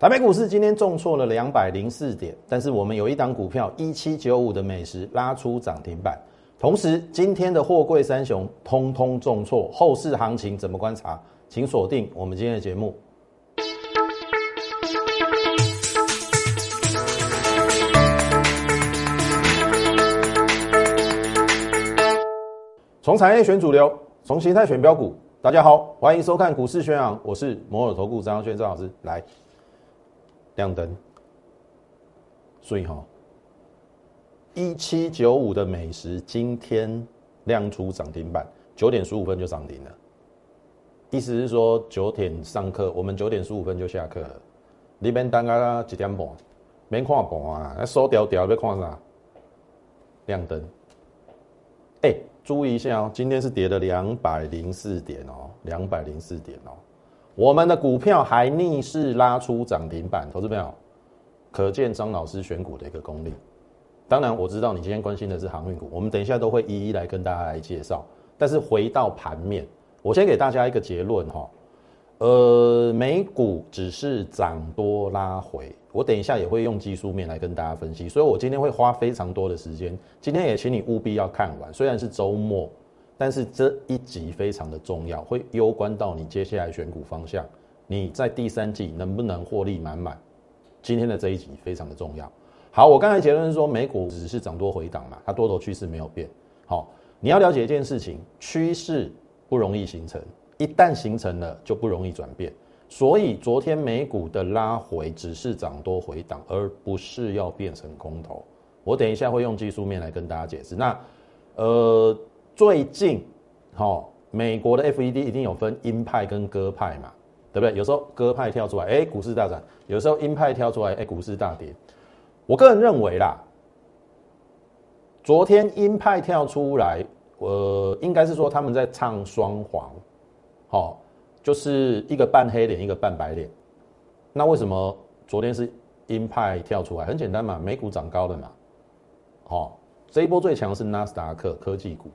台北股市今天重挫了两百零四点，但是我们有一档股票一七九五的美食拉出涨停板。同时，今天的货柜三雄通通重挫，后市行情怎么观察？请锁定我们今天的节目。从产业选主流，从形态选标股。大家好，欢迎收看股市宣扬，我是摩尔投顾张轩张老师，来。亮灯，所以哈，一七九五的美食今天亮出涨停板，九点十五分就涨停了。意思是说九点上课，我们九点十五分就下课了。你边等啊几点半？免看盘啊，那手掉掉要看啥？亮灯。哎，注意一下哦，今天是跌了两百零四点哦，两百零四点哦。我们的股票还逆势拉出涨停板，投资朋友，可见张老师选股的一个功力。当然，我知道你今天关心的是航运股，我们等一下都会一一来跟大家来介绍。但是回到盘面，我先给大家一个结论哈，呃，美股只是涨多拉回，我等一下也会用技术面来跟大家分析，所以我今天会花非常多的时间，今天也请你务必要看完，虽然是周末。但是这一集非常的重要，会攸关到你接下来选股方向。你在第三季能不能获利满满？今天的这一集非常的重要。好，我刚才结论是说，美股只是涨多回档嘛，它多头趋势没有变。好，你要了解一件事情，趋势不容易形成，一旦形成了就不容易转变。所以昨天美股的拉回只是涨多回档，而不是要变成空头。我等一下会用技术面来跟大家解释。那，呃。最近，好，美国的 FED 一定有分鹰派跟鸽派嘛，对不对？有时候鸽派跳出来，哎，股市大涨；有时候鹰派跳出来，哎，股市大跌。我个人认为啦，昨天鹰派跳出来，呃，应该是说他们在唱双簧，好，就是一个半黑脸，一个半白脸。那为什么昨天是鹰派跳出来？很简单嘛，美股涨高了嘛，好，这一波最强是纳斯达克科技股。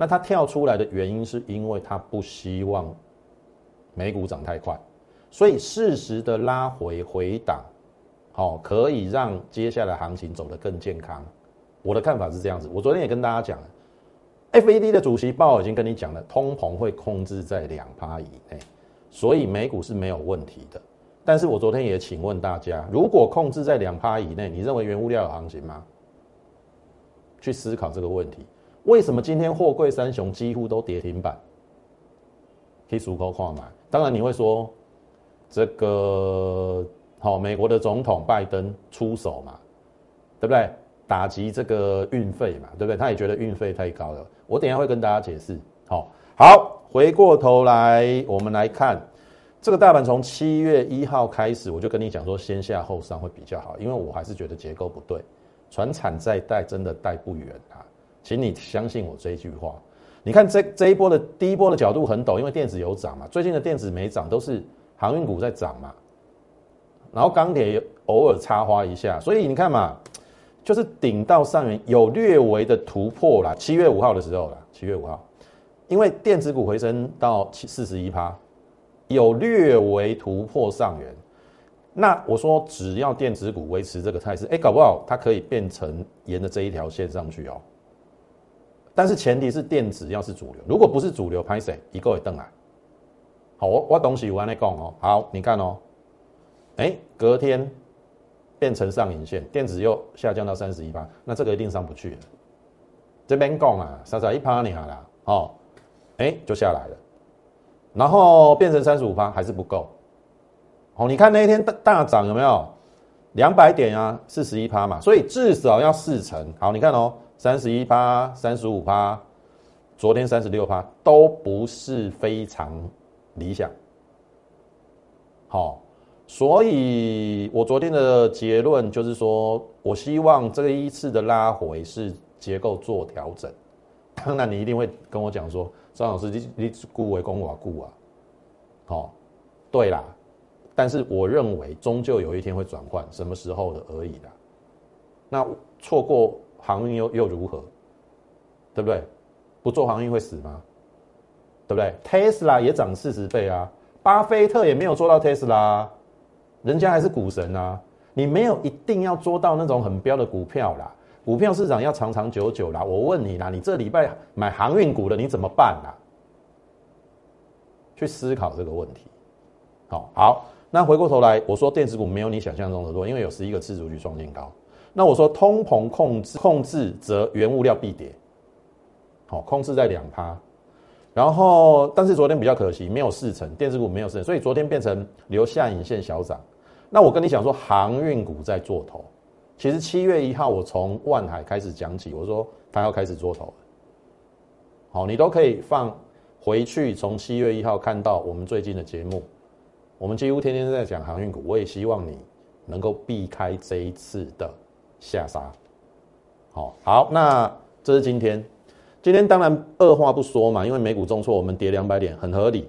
那它跳出来的原因是因为它不希望美股涨太快，所以适时的拉回回档，好，可以让接下来行情走得更健康。我的看法是这样子，我昨天也跟大家讲了，FED 的主席鲍已经跟你讲了，通膨会控制在两趴以内，所以美股是没有问题的。但是我昨天也请问大家，如果控制在两趴以内，你认为原物料有行情吗？去思考这个问题。为什么今天货柜三雄几乎都跌停板？可以出口矿嘛。当然你会说，这个好，美国的总统拜登出手嘛，对不对？打击这个运费嘛，对不对？他也觉得运费太高了。我等下会跟大家解释。好，好，回过头来，我们来看这个大盘从七月一号开始，我就跟你讲说，先下后上会比较好，因为我还是觉得结构不对，船产再带真的带不远啊。请你相信我这一句话。你看这这一波的第一波的角度很陡，因为电子有涨嘛。最近的电子没涨，都是航运股在涨嘛。然后钢铁偶尔插花一下，所以你看嘛，就是顶到上缘有略微的突破啦。七月五号的时候啦，七月五号，因为电子股回升到七四十一趴，有略微突破上缘。那我说只要电子股维持这个态势，哎，搞不好它可以变成沿着这一条线上去哦。但是前提是电子要是主流，如果不是主流，拍谁一个也登来。好，我我东西我来讲哦。好，你看哦，哎，隔天变成上影线，电子又下降到三十一趴，那这个一定上不去了。这边讲啊，三十一趴你好了，哦，哎，就下来了，然后变成三十五趴还是不够。哦，你看那一天大大涨有没有？两百点啊，四十一趴嘛，所以至少要四成。好，你看哦。三十一趴、三十五趴，昨天三十六趴，都不是非常理想。好，所以我昨天的结论就是说，我希望这一次的拉回是结构做调整。当然，你一定会跟我讲说，张老师，你你顾为公我顾啊。好，对啦，但是我认为终究有一天会转换，什么时候的而已啦。那错过。航运又又如何？对不对？不做航运会死吗？对不对？特斯拉也涨四十倍啊，巴菲特也没有做到特斯拉，人家还是股神啊。你没有一定要做到那种很标的股票啦，股票市场要长长久久啦。我问你啦，你这礼拜买航运股的你怎么办啦？去思考这个问题。好，好，那回过头来，我说电子股没有你想象中的多，因为有十一个次主去双线高。那我说通膨控制控制则原物料必跌，好，控制在两趴。然后，但是昨天比较可惜，没有四成，电子股没有四成，所以昨天变成留下影线小涨。那我跟你讲说，航运股在做头。其实七月一号，我从万海开始讲起，我说它要开始做头了。好，你都可以放回去，从七月一号看到我们最近的节目，我们几乎天天在讲航运股。我也希望你能够避开这一次的下杀。好，好，那这是今天，今天当然二话不说嘛，因为美股重挫，我们跌两百点很合理。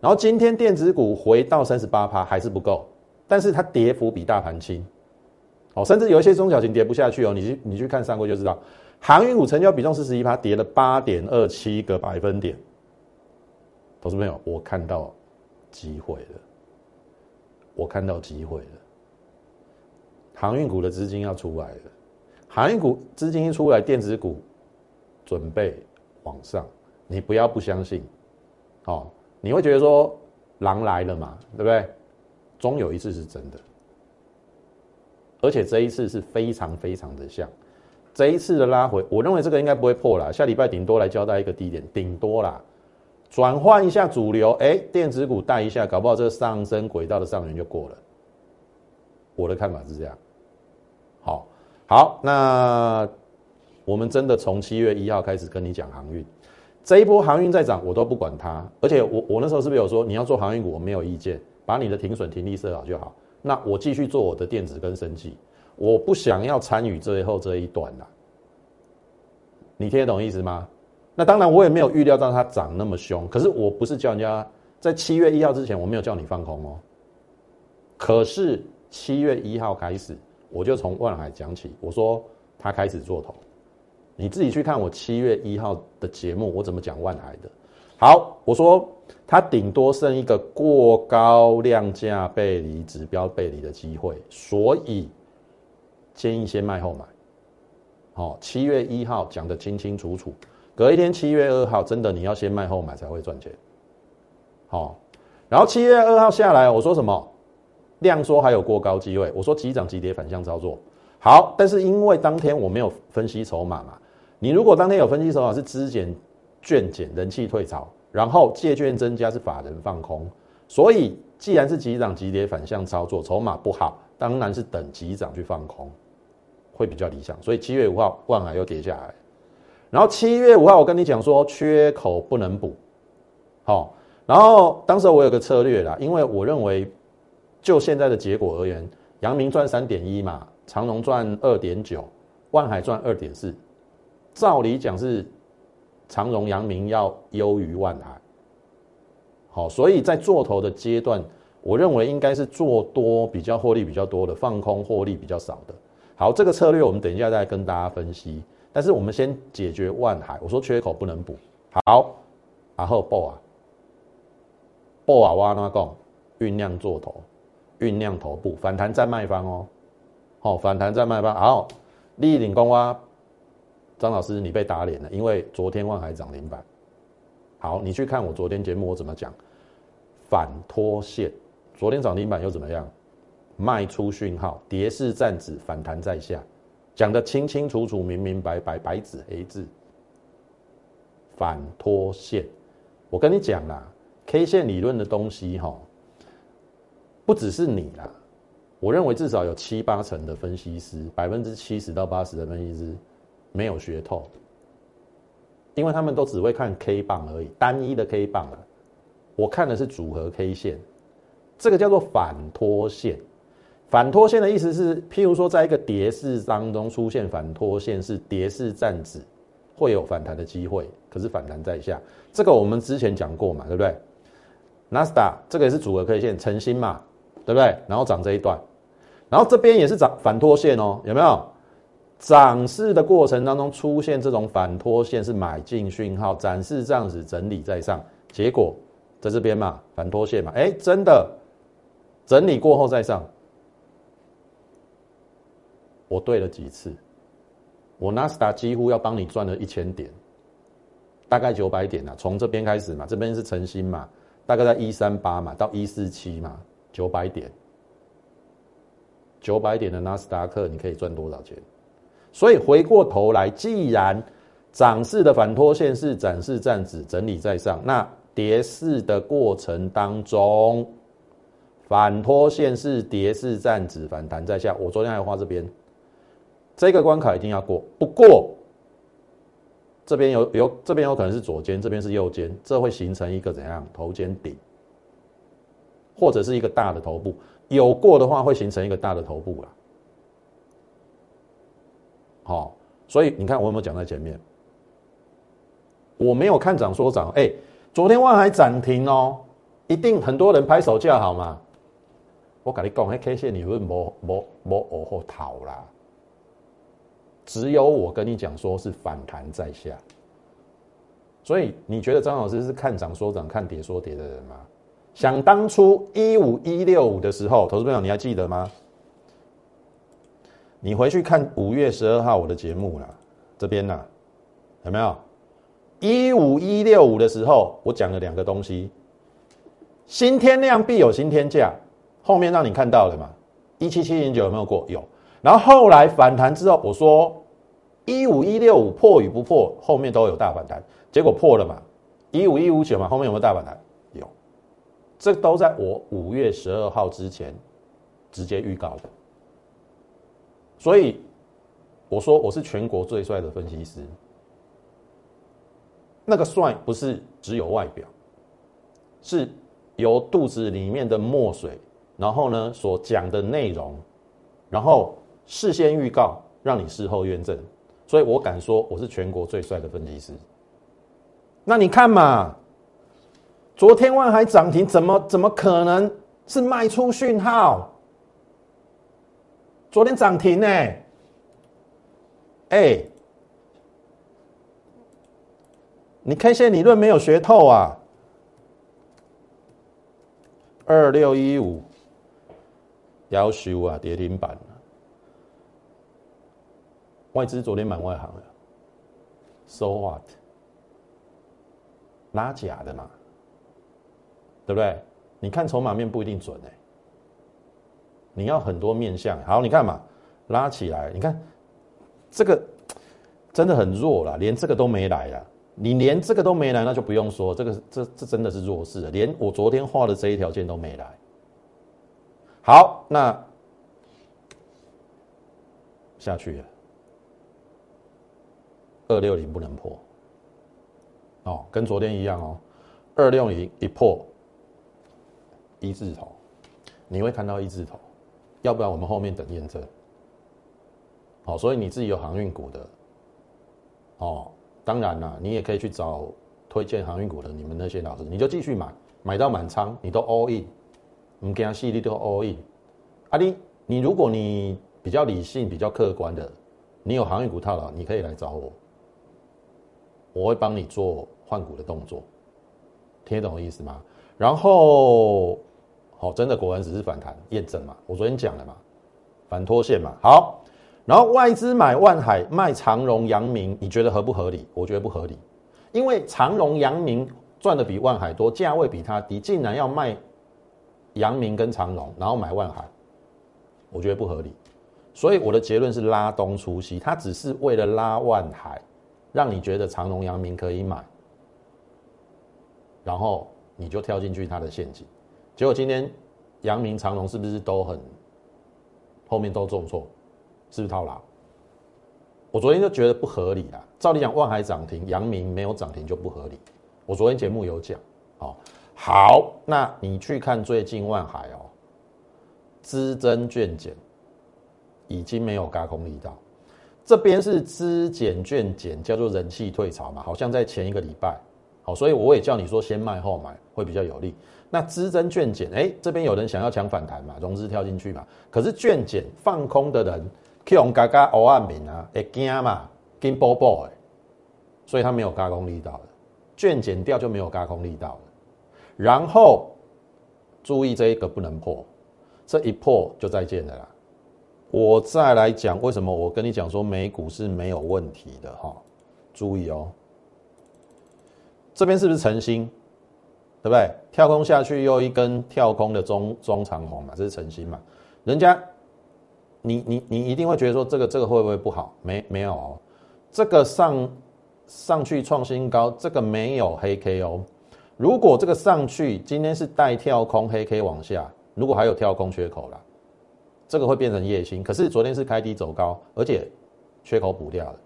然后今天电子股回到三十八趴，还是不够。但是它跌幅比大盘轻，哦，甚至有一些中小型跌不下去哦。你去你去看上柜就知道，航运股成交比重四十一趴，跌了八点二七个百分点。投资朋友，我看到机会了，我看到机会了。航运股的资金要出来了，航运股资金一出来，电子股准备往上。你不要不相信，哦，你会觉得说狼来了嘛，对不对？终有一次是真的，而且这一次是非常非常的像，这一次的拉回，我认为这个应该不会破了。下礼拜顶多来交代一个低点，顶多啦，转换一下主流，哎，电子股带一下，搞不好这个上升轨道的上缘就过了。我的看法是这样。好，好，那我们真的从七月一号开始跟你讲航运，这一波航运在涨，我都不管它。而且我我那时候是不是有说你要做航运股，我没有意见。把你的停损停利设好就好。那我继续做我的电子跟生技，我不想要参与最后这一段了。你听得懂意思吗？那当然，我也没有预料到它涨那么凶。可是我不是叫人家在七月一号之前，我没有叫你放空哦。可是七月一号开始，我就从万海讲起，我说他开始做头。你自己去看我七月一号的节目，我怎么讲万海的。好，我说。它顶多剩一个过高量价背离、指标背离的机会，所以建议先卖后买。好，七月一号讲的清清楚楚，隔一天七月二号，真的你要先卖后买才会赚钱。好，然后七月二号下来，我说什么？量缩还有过高机会，我说急涨急跌反向操作。好，但是因为当天我没有分析筹码嘛，你如果当天有分析筹码是资减、券减、人气退潮。然后借券增加是法人放空，所以既然是急涨急跌反向操作，筹码不好，当然是等急涨去放空，会比较理想。所以七月五号万海又跌下来，然后七月五号我跟你讲说缺口不能补，好，然后当时我有个策略啦，因为我认为就现在的结果而言，阳明赚三点一嘛，长隆赚二点九，万海赚二点四，照理讲是。长荣、阳明要优于万海，好，所以在做头的阶段，我认为应该是做多比较获利比较多的，放空获利比较少的。好，这个策略我们等一下再跟大家分析。但是我们先解决万海，我说缺口不能补。好，然后报啊，报啊，挖那讲酝酿做头，酝酿头部反弹在卖方哦，好，反弹在卖方。好，立领公挖。张老师，你被打脸了，因为昨天万海涨停板。好，你去看我昨天节目，我怎么讲？反拖线，昨天涨停板又怎么样？卖出讯号，跌势站止，反弹在下，讲的清清楚楚、明明白白，白纸黑字。反拖线，我跟你讲啦，K 线理论的东西哈，不只是你啦，我认为至少有七八成的分析师，百分之七十到八十的分析师。没有学透，因为他们都只会看 K 棒而已，单一的 K 棒啊。我看的是组合 K 线，这个叫做反拖线。反拖线的意思是，譬如说，在一个跌势当中出现反拖线，是跌势站止，会有反弹的机会，可是反弹在下。这个我们之前讲过嘛，对不对？纳斯达这个也是组合 K 线，成新嘛，对不对？然后涨这一段，然后这边也是涨反拖线哦，有没有？涨势的过程当中出现这种反拖线是买进讯号，展示这样子整理在上，结果在这边嘛反拖线嘛，哎，真的整理过后再上。我对了几次，我纳斯达几乎要帮你赚了一千点，大概九百点啊，从这边开始嘛，这边是诚心嘛，大概在一三八嘛到一四七嘛，九百点，九百点的纳斯达克你可以赚多少钱？所以回过头来，既然涨势的反拖线是展示站子整理在上，那跌势的过程当中，反拖线是跌势站子反弹在下。我昨天还画这边。这个关卡一定要过，不过这边有有这边有可能是左肩，这边是右肩，这会形成一个怎样头肩顶，或者是一个大的头部。有过的话，会形成一个大的头部了。好，所以你看我有没有讲在前面？我没有看涨说涨，哎，昨天万海涨停哦，一定很多人拍手叫好嘛。我跟你讲，那 K 线你会摸摸摸往后逃啦。只有我跟你讲说是反弹在下，所以你觉得张老师是看涨说涨、看跌说跌的人吗？想当初一五一六五的时候，投资朋友你还记得吗？你回去看五月十二号我的节目啦，这边呢有没有？一五一六五的时候，我讲了两个东西：新天量必有新天价，后面让你看到了嘛？一七七零九有没有过？有。然后后来反弹之后，我说。一五一六五破与不破，后面都有大反弹，结果破了嘛？一五一五九嘛，后面有没有大反弹？这都在我五月十二号之前直接预告的。所以我说我是全国最帅的分析师。那个帅不是只有外表，是由肚子里面的墨水，然后呢所讲的内容，然后事先预告，让你事后验证。所以我敢说，我是全国最帅的分析师。那你看嘛，昨天万海涨停，怎么怎么可能是卖出讯号？昨天涨停呢？哎，你 K 线理论没有学透啊？二六一五，幺十五啊，跌停板。外资昨天买外行了，so what？拉假的嘛，对不对？你看筹码面不一定准哎，你要很多面相。好，你看嘛，拉起来，你看这个真的很弱了，连这个都没来了。你连这个都没来，那就不用说，这个这这真的是弱势了，连我昨天画的这一条线都没来。好，那下去了。二六零不能破，哦，跟昨天一样哦。二六零一破一字头，你会看到一字头，要不然我们后面等验证。好，所以你自己有航运股的，哦，当然啦，你也可以去找推荐航运股的你们那些老师，你就继续买，买到满仓，你都 all in，唔惊细你都 all in。阿弟，你如果你比较理性、比较客观的，你有航运股套牢，你可以来找我。我会帮你做换股的动作，听懂我意思吗？然后，好，真的果然只是反弹验证嘛？我昨天讲了嘛，反拖线嘛。好，然后外资买万海卖长荣、阳明，你觉得合不合理？我觉得不合理，因为长荣、阳明赚的比万海多，价位比它低，竟然要卖阳明跟长荣，然后买万海，我觉得不合理。所以我的结论是拉东出西，它只是为了拉万海。让你觉得长隆、阳明可以买，然后你就跳进去它的陷阱，结果今天阳明、长隆是不是都很后面都重挫，是不是套牢？我昨天就觉得不合理啊！照理讲，万海涨停，阳明没有涨停就不合理。我昨天节目有讲，哦，好，那你去看最近万海哦，资增券减已经没有高空力道。这边是资减券减，叫做人气退潮嘛，好像在前一个礼拜，好，所以我也叫你说先卖后买会比较有利。那资增券减，哎，这边有人想要抢反弹嘛，融资跳进去嘛，可是券减放空的人，Q 用嘎嘎欧暗名啊，会惊嘛，跟波波哎，所以他没有加空力道的，券减掉就没有加空力道了。然后注意这一个不能破，这一破就再见了啦。我再来讲为什么我跟你讲说美股是没有问题的哈，注意哦，这边是不是晨星，对不对？跳空下去又一根跳空的中中长红嘛，这是晨星嘛？人家，你你你一定会觉得说这个这个会不会不好？没没有哦，这个上上去创新高，这个没有黑 K 哦。如果这个上去今天是带跳空黑 K 往下，如果还有跳空缺口了。这个会变成夜星，可是昨天是开低走高，而且缺口补掉了，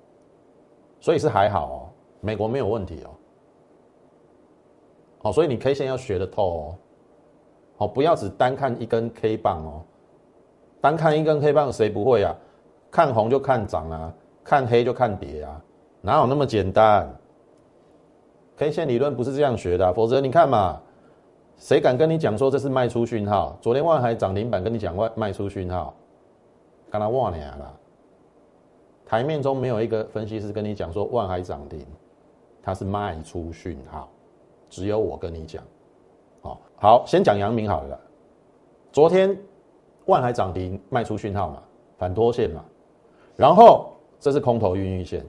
所以是还好哦，美国没有问题哦。好，所以你 K 线要学的透哦，好，不要只单看一根 K 棒哦，单看一根 K 棒谁不会啊？看红就看涨啊，看黑就看跌啊，哪有那么简单？K 线理论不是这样学的，否则你看嘛。谁敢跟你讲说这是卖出讯号？昨天万海涨停板跟你讲外卖出讯号，刚他忘了啦。台面中没有一个分析师跟你讲说万海涨停，它是卖出讯号，只有我跟你讲。好，好，先讲阳明好了。昨天万海涨停卖出讯号嘛，反拖线嘛，然后这是空头孕育线，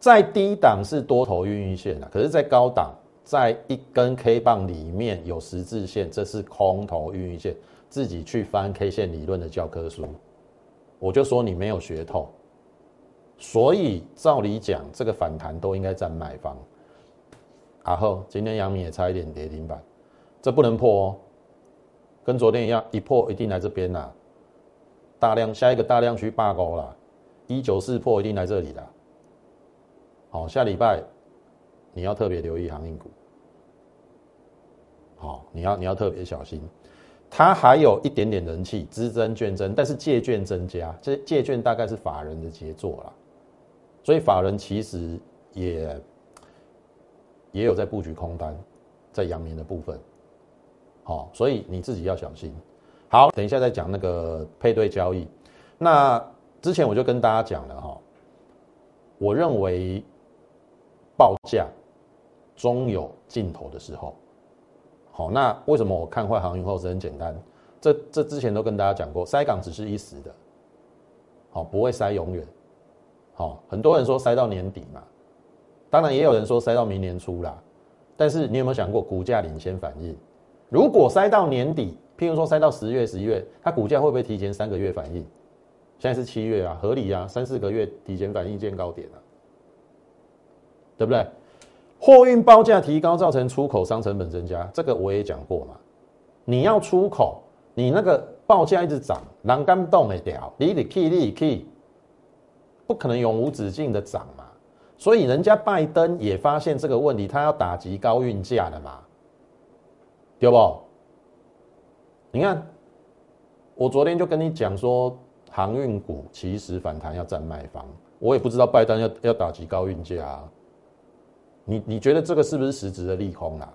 在低档是多头孕育线啊，可是在高档。在一根 K 棒里面有十字线，这是空头运线。自己去翻 K 线理论的教科书，我就说你没有学透。所以照理讲，这个反弹都应该在买方。然后今天阳明也差一点跌停板，这不能破哦。跟昨天一样，一破一定来这边啦。大量下一个大量区罢高了，一九四破一定来这里啦。好，下礼拜你要特别留意航运股。好，你要你要特别小心，它还有一点点人气，资增券增，但是借券增加，这借券大概是法人的杰作啦，所以法人其实也也有在布局空单，在阳明的部分，好，所以你自己要小心。好，等一下再讲那个配对交易，那之前我就跟大家讲了哈，我认为报价终有尽头的时候。好，那为什么我看坏航运后是很简单？这这之前都跟大家讲过，塞港只是一时的，好，不会塞永远。好，很多人说塞到年底嘛，当然也有人说塞到明年初啦。但是你有没有想过，股价领先反应？如果塞到年底，譬如说塞到十月、十一月，它股价会不会提前三个月反应？现在是七月啊，合理啊，三四个月提前反应见高点啊，对不对？货运报价提高，造成出口商成本增加，这个我也讲过嘛。你要出口，你那个报价一直涨，栏杆动没掉，你得 key 你 key，不可能永无止境的涨。所以人家拜登也发现这个问题，他要打击高运价的嘛，对不？你看，我昨天就跟你讲说，航运股其实反弹要占卖方，我也不知道拜登要要打击高运价啊。你你觉得这个是不是实质的利空啊？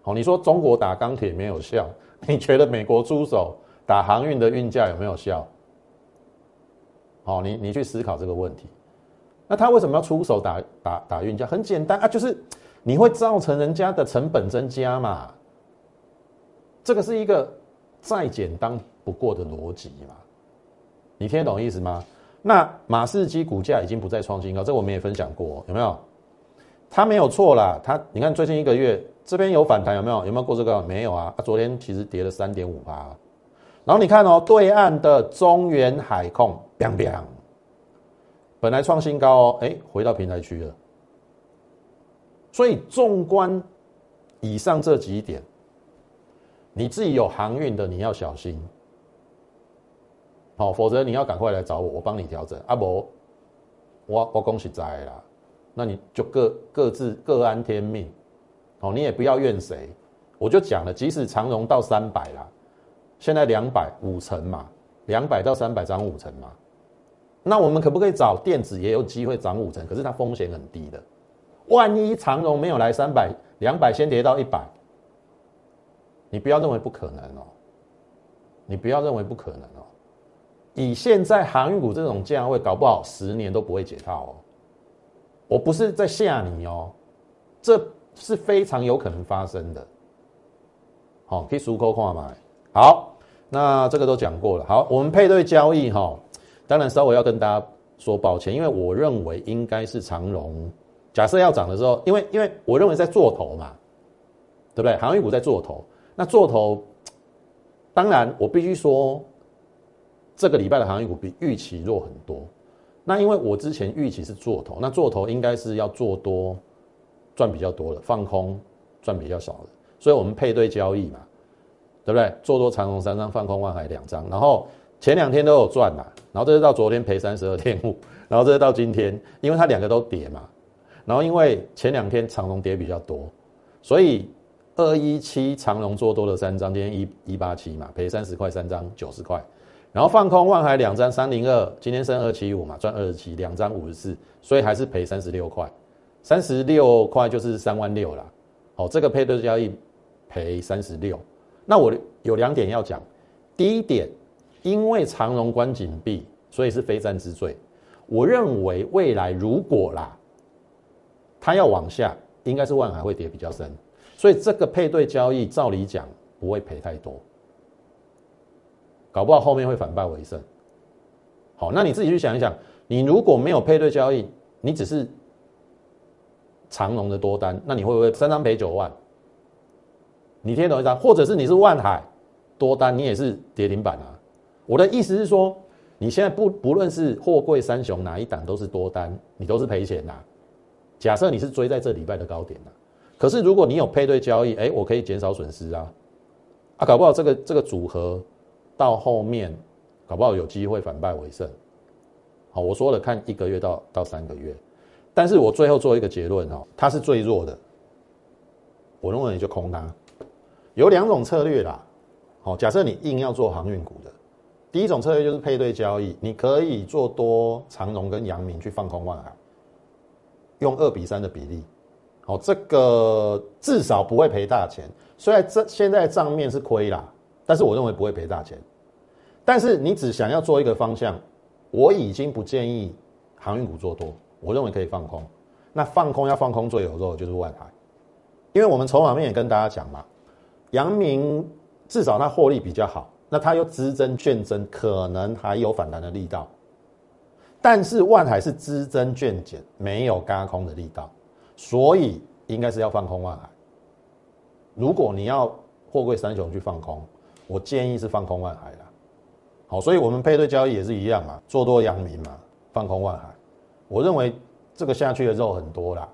好，你说中国打钢铁没有效，你觉得美国出手打航运的运价有没有效？好，你你去思考这个问题。那他为什么要出手打打打运价？很简单啊，就是你会造成人家的成本增加嘛。这个是一个再简单不过的逻辑嘛。你听得懂意思吗？那马士基股价已经不再创新高，这我们也分享过，有没有？它没有错啦，它你看最近一个月这边有反弹有没有？有没有过这个？没有啊，昨天其实跌了三点五八。然后你看哦，对岸的中原海控，biang biang，本来创新高哦，哎，回到平台区了。所以纵观以上这几点，你自己有航运的你要小心，好，否则你要赶快来找我，我帮你调整。阿伯，我我恭喜在啦。那你就各各自各安天命，哦，你也不要怨谁，我就讲了，即使长荣到三百啦，现在两百五成嘛，两百到三百涨五成嘛，那我们可不可以找电子也有机会涨五成？可是它风险很低的，万一长荣没有来三百，两百先跌到一百，你不要认为不可能哦，你不要认为不可能哦，以现在航运股这种价位，搞不好十年都不会解套哦。我不是在吓你哦，这是非常有可能发生的。好，可以熟口看嘛，好，那这个都讲过了。好，我们配对交易哈，当然稍微要跟大家说抱歉，因为我认为应该是长荣。假设要涨的时候，因为因为我认为在做头嘛，对不对？航运股在做头，那做头，当然我必须说，这个礼拜的航运股比预期弱很多。那因为我之前预期是做头，那做头应该是要做多赚比较多的，放空赚比较少的，所以我们配对交易嘛，对不对？做多长虹三张，放空万海两张，然后前两天都有赚嘛，然后这是到昨天赔三十二天五，然后这是到今天，因为它两个都跌嘛。然后因为前两天长龙跌比较多，所以二一七长龙做多了三张，今天一一八七嘛，赔三十块三张，九十块。然后放空万海两张三零二，今天升二七五嘛，赚二十七，两张五十四，所以还是赔三十六块，三十六块就是三万六啦。好，这个配对交易赔三十六。那我有两点要讲，第一点，因为长龙关紧闭，所以是非战之罪。我认为未来如果啦。它要往下，应该是万海会跌比较深，所以这个配对交易照理讲不会赔太多，搞不好后面会反败为胜。好，那你自己去想一想，你如果没有配对交易，你只是长龙的多单，那你会不会三张赔九万？你听懂一张？或者是你是万海多单，你也是跌停板啊？我的意思是说，你现在不不论是货柜三雄哪一档都是多单，你都是赔钱的。假设你是追在这礼拜的高点的，可是如果你有配对交易，哎，我可以减少损失啊，啊，搞不好这个这个组合到后面，搞不好有机会反败为胜。好，我说了看一个月到到三个月，但是我最后做一个结论哈，它是最弱的，我认为你就空它。有两种策略啦，好，假设你硬要做航运股的，第一种策略就是配对交易，你可以做多长荣跟阳明去放空万海。用二比三的比例，好，这个至少不会赔大钱。虽然这现在账面是亏啦，但是我认为不会赔大钱。但是你只想要做一个方向，我已经不建议航运股做多，我认为可以放空。那放空要放空最有肉的就是万海，因为我们筹码面也跟大家讲嘛，阳明至少它获利比较好，那它又资增券增，可能还有反弹的力道。但是万海是资增券减，没有嘎空的力道，所以应该是要放空万海。如果你要货柜三雄去放空，我建议是放空万海的。好，所以我们配对交易也是一样嘛，做多阳明嘛，放空万海。我认为这个下去的肉很多啦。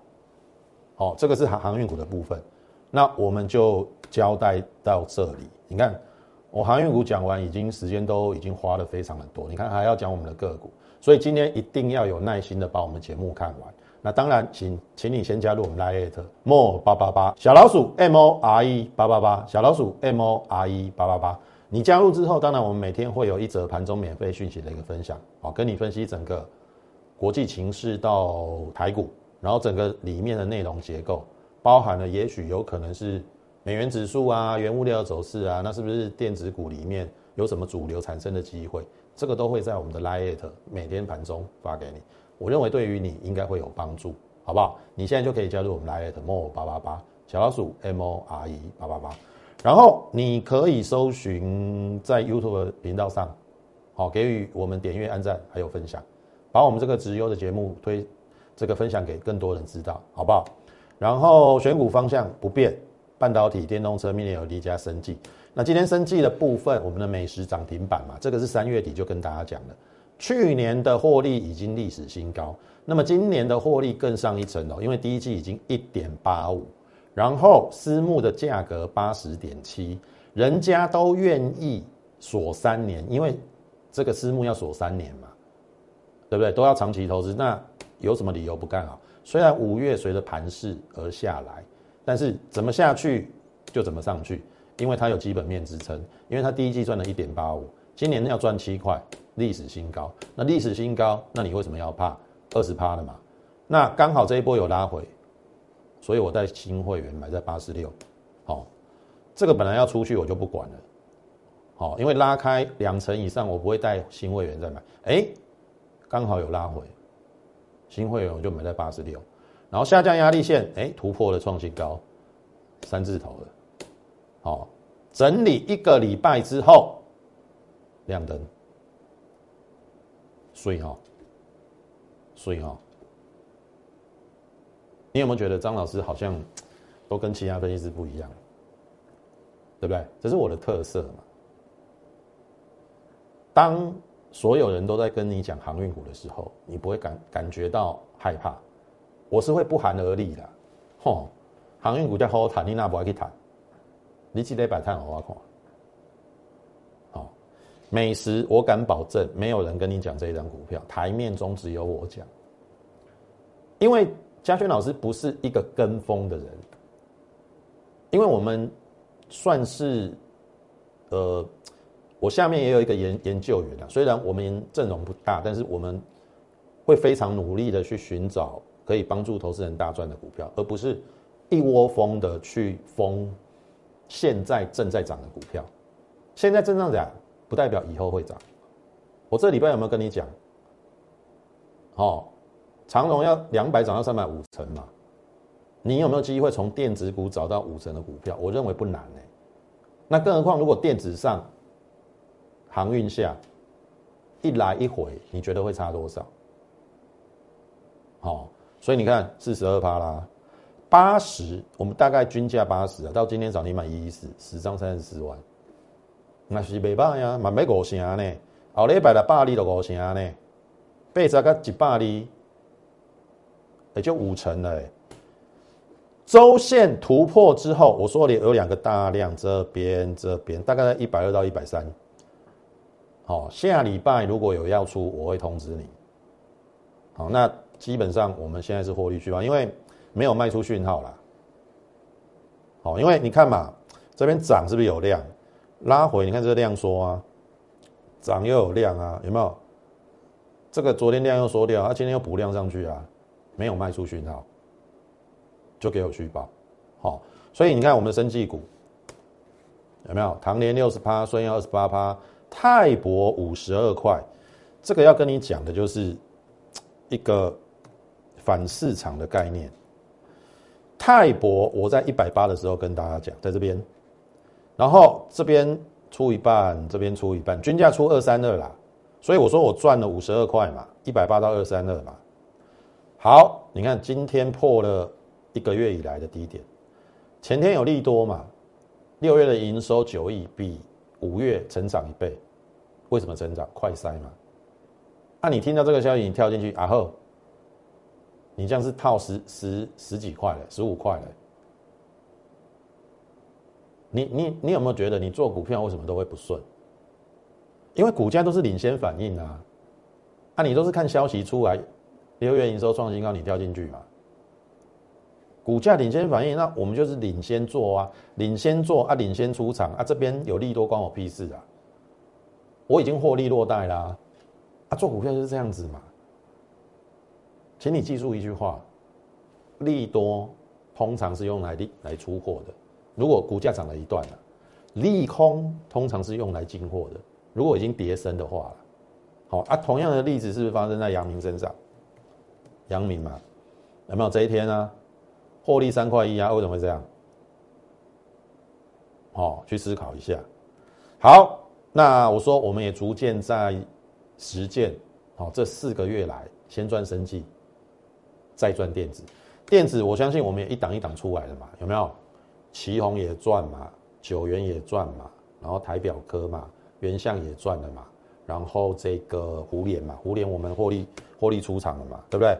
好，这个是航航运股的部分，那我们就交代到这里。你看，我航运股讲完，已经时间都已经花的非常的多。你看还要讲我们的个股。所以今天一定要有耐心的把我们节目看完。那当然，请请你先加入我们 Line more 八八八小老鼠 M O R E 八八八小老鼠 M O R E 八八八。你加入之后，当然我们每天会有一则盘中免费讯息的一个分享，好，跟你分析整个国际情势到台股，然后整个里面的内容结构，包含了也许有可能是美元指数啊、原物料走势啊，那是不是电子股里面有什么主流产生的机会？这个都会在我们的 Lite 每天盘中发给你，我认为对于你应该会有帮助，好不好？你现在就可以加入我们 Lite More 八八八小老鼠 M O R E 八八八，然后你可以搜寻在 YouTube 频道上，好给予我们点阅、按赞还有分享，把我们这个直优的节目推这个分享给更多人知道，好不好？然后选股方向不变，半导体、电动车、明年有叠加生技。那今天生计的部分，我们的美食涨停板嘛，这个是三月底就跟大家讲了。去年的获利已经历史新高，那么今年的获利更上一层楼，因为第一季已经一点八五，然后私募的价格八十点七，人家都愿意锁三年，因为这个私募要锁三年嘛，对不对？都要长期投资，那有什么理由不干啊？虽然五月随着盘势而下来，但是怎么下去就怎么上去。因为它有基本面支撑，因为它第一季赚了一点八五，今年要赚七块，历史新高。那历史新高，那你为什么要怕？二十趴的嘛。那刚好这一波有拉回，所以我带新会员买在八十六。好，这个本来要出去我就不管了。好，因为拉开两成以上，我不会带新会员再买。哎，刚好有拉回，新会员我就买在八十六。然后下降压力线，哎，突破了创新高，三字头了。好，整理一个礼拜之后亮灯，所以哈，所以哈，你有没有觉得张老师好像都跟其他分析师不一样？对不对？这是我的特色嘛。当所有人都在跟你讲航运股的时候，你不会感感觉到害怕，我是会不寒而栗的。吼，航运股叫好好谈，你那不爱去谈？你记得摆摊好我看。好，美食我敢保证，没有人跟你讲这一张股票，台面中只有我讲。因为嘉轩老师不是一个跟风的人，因为我们算是，呃。我下面也有一个研研究员啊，虽然我们阵容不大，但是我们会非常努力的去寻找可以帮助投资人大赚的股票，而不是一窝蜂的去封现在正在涨的股票。现在正在涨，不代表以后会涨。我这礼拜有没有跟你讲？哦，长荣要两百涨到三百五成嘛？你有没有机会从电子股找到五成的股票？我认为不难哎。那更何况如果电子上，航运下一来一回，你觉得会差多少？好，所以你看四十二趴啦，八十，我们大概均价八十啊，到今天涨停板一一四，十张三十四万，那是袂歹呀，蛮没五成呢。后礼拜的八厘都五成呢，八十个一百厘，也就五成了。周线突破之后，我说你有两个大量，这边这边大概在一百二到一百三。好，下礼拜如果有要出，我会通知你。好，那基本上我们现在是获利区吧，因为没有卖出讯号啦。好，因为你看嘛，这边涨是不是有量？拉回，你看这个量缩啊，涨又有量啊，有没有？这个昨天量又缩掉，它今天又补量上去啊，没有卖出讯号，就给我续报。好，所以你看我们的生技股有没有？唐联六十趴，顺阳二十八趴。泰博五十二块，这个要跟你讲的就是一个反市场的概念。泰博我在一百八的时候跟大家讲，在这边，然后这边出一半，这边出一半，均价出二三二啦，所以我说我赚了五十二块嘛，一百八到二三二嘛。好，你看今天破了一个月以来的低点，前天有利多嘛，六月的营收九亿比。五月成长一倍，为什么成长？快塞嘛！那你听到这个消息，你跳进去，然后你这样是套十十十几块了，十五块了。你你你有没有觉得你做股票为什么都会不顺？因为股价都是领先反应啊！啊，你都是看消息出来，六月营收创新高，你跳进去嘛？股价领先反应，那我们就是领先做啊，领先做啊，领先出场啊，这边有利多关我屁事啊！我已经获利落袋啦，啊，做股票就是这样子嘛。请你记住一句话：利多通常是用来利来出货的。如果股价涨了一段了，利空通常是用来进货的。如果已经跌升的话，好啊，同样的例子是不是发生在阳明身上？阳明嘛，有没有这一天呢？获利三块一啊？为什么会这样？好，去思考一下。好，那我说我们也逐渐在实践。好，这四个月来，先赚生计，再赚电子。电子，我相信我们也一档一档出来了嘛？有没有？旗宏也赚嘛，九元也赚嘛，然后台表科嘛，原相也赚了嘛，然后这个胡联嘛，胡联我们获利获利出场了嘛，对不对？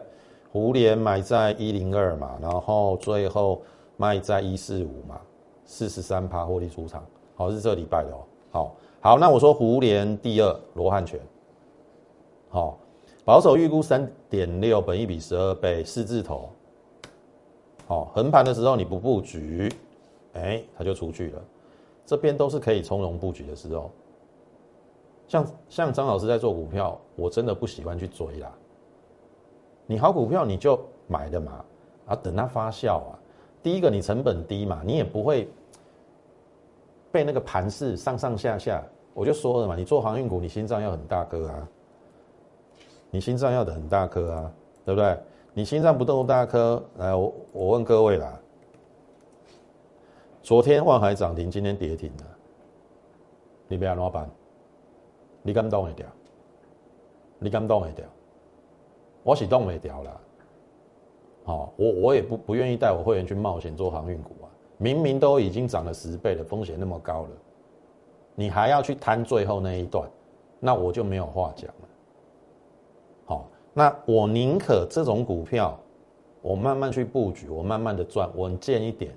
胡联买在一零二嘛，然后最后卖在一四五嘛，四十三趴获利出场，好是这礼拜的哦。好，好，那我说胡联第二罗汉拳，好，保守预估三点六，本一比十二倍，四字头，好，横盘的时候你不布局，哎，它就出去了，这边都是可以从容布局的时候。像像张老师在做股票，我真的不喜欢去追啦。你好股票你就买的嘛，啊，等它发酵啊。第一个你成本低嘛，你也不会被那个盘势上上下下。我就说了嘛，你做航运股，你心脏要很大颗啊，你心脏要的很大颗啊，对不对？你心脏不够大颗，来，我我问各位啦，昨天万海涨停，今天跌停了，你不要安怎办？你敢动会掉？你敢动会掉？我是动袂掉啦。好，我我也不不愿意带我会员去冒险做航运股啊。明明都已经涨了十倍了，风险那么高了，你还要去贪最后那一段，那我就没有话讲了。那我宁可这种股票，我慢慢去布局，我慢慢的赚，稳健一点，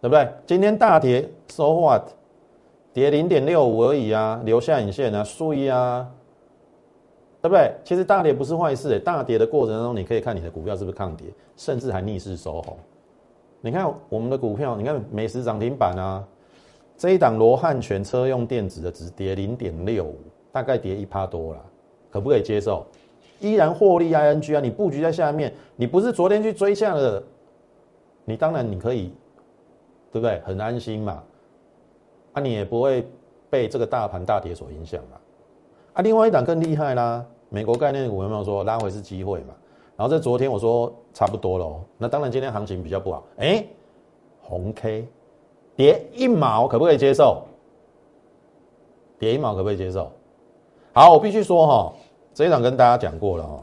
对不对？今天大跌，so what？跌零点六五而已啊，留下影线啊，输一啊，对不对？其实大跌不是坏事诶，大跌的过程当中，你可以看你的股票是不是抗跌，甚至还逆势收红。你看我们的股票，你看美食涨停板啊，这一档罗汉全车用电子的只跌零点六五，大概跌一趴多了，可不可以接受？依然获利 ING 啊，你布局在下面，你不是昨天去追下的，你当然你可以，对不对？很安心嘛，啊，你也不会被这个大盘大跌所影响嘛，啊，另外一档更厉害啦，美国概念股有没有说拉回是机会嘛？然后在昨天我说差不多喽，那当然今天行情比较不好，哎，红 K 跌一毛可不可以接受？跌一毛可不可以接受？好，我必须说哈，这一场跟大家讲过了哦，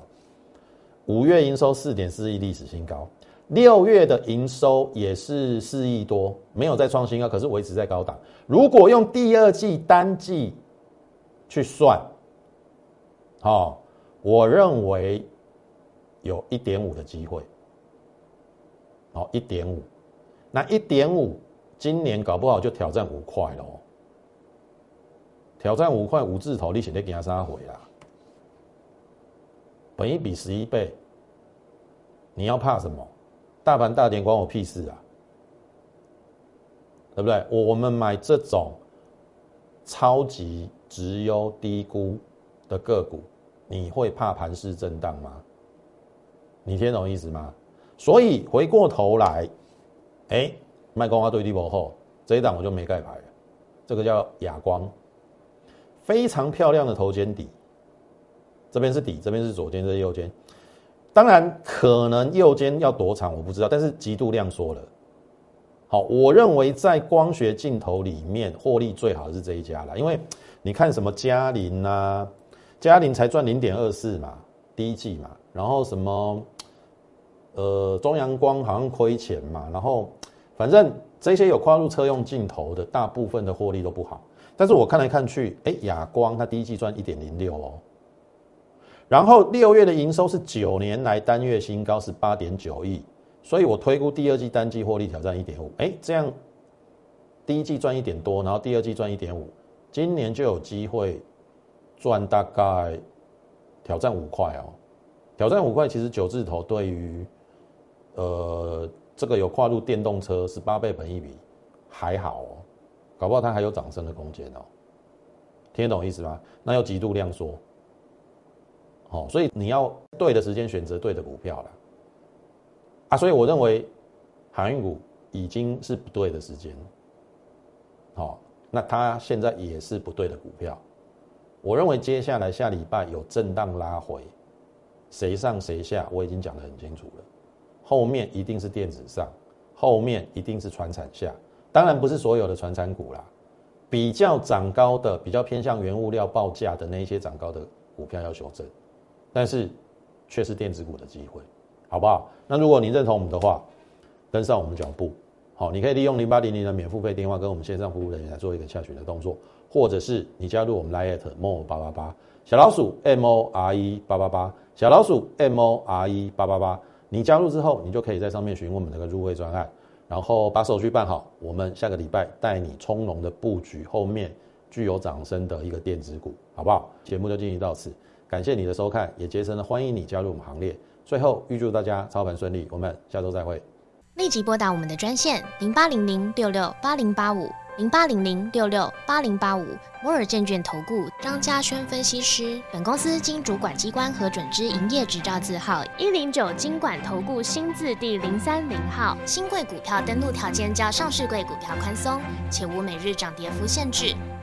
五月营收四点四亿历史新高，六月的营收也是四亿多，没有再创新高，可是维持在高档。如果用第二季单季去算，好，我认为。有一点五的机会，好，一点五，那一点五，今年搞不好就挑战五块喽。挑战五块五字头，你现在给他杀回啦。本一比十一倍，你要怕什么？大盘大跌关我屁事啊，对不对？我我们买这种超级直优低估的个股，你会怕盘势震荡吗？你听懂意思吗？所以回过头来，哎，卖光花对地博后这一档我就没盖牌了。这个叫哑光，非常漂亮的头肩底，这边是底，这边是左肩，这是右肩。当然，可能右肩要多长我不知道，但是极度量缩了。好，我认为在光学镜头里面获利最好的是这一家了，因为你看什么嘉麟啊，嘉麟才赚零点二四嘛，第一季嘛，然后什么。呃，中阳光好像亏钱嘛，然后反正这些有跨入车用镜头的，大部分的获利都不好。但是我看来看去，哎，亚光它第一季赚一点零六哦，然后六月的营收是九年来单月新高，是八点九亿，所以我推估第二季单季获利挑战一点五，哎，这样第一季赚一点多，然后第二季赚一点五，今年就有机会赚大概挑战五块哦，挑战五块，其实九字头对于呃，这个有跨入电动车十八倍本一比，还好哦，搞不好它还有涨升的空间哦，听得懂意思吗？那要极度量缩，哦，所以你要对的时间选择对的股票了，啊，所以我认为航运股已经是不对的时间，好，那它现在也是不对的股票，我认为接下来下礼拜有震荡拉回，谁上谁下，我已经讲得很清楚了。后面一定是电子上，后面一定是船产下，当然不是所有的船产股啦，比较涨高的，比较偏向原物料报价的那一些涨高的股票要修正，但是却是电子股的机会，好不好？那如果您认同我们的话，跟上我们脚步，好，你可以利用零八零零的免付费电话跟我们线上服务人员来做一个下询的动作，或者是你加入我们 Line more 八八八小老鼠 M O R E 八八八小老鼠 M O R E 八八八。你加入之后，你就可以在上面询问我们这个入会专案，然后把手续办好。我们下个礼拜带你从容的布局后面具有掌声的一个电子股，好不好？节目就进行到此，感谢你的收看，也竭诚的欢迎你加入我们行列。最后预祝大家操盘顺利，我们下周再会。立即拨打我们的专线零八零零六六八零八五零八零零六六八零八五摩尔证券投顾张嘉轩分析师。本公司经主管机关核准之营业执照字号一零九金管投顾新字第零三零号。新贵股票登录条件较上市贵股票宽松，且无每日涨跌幅限制。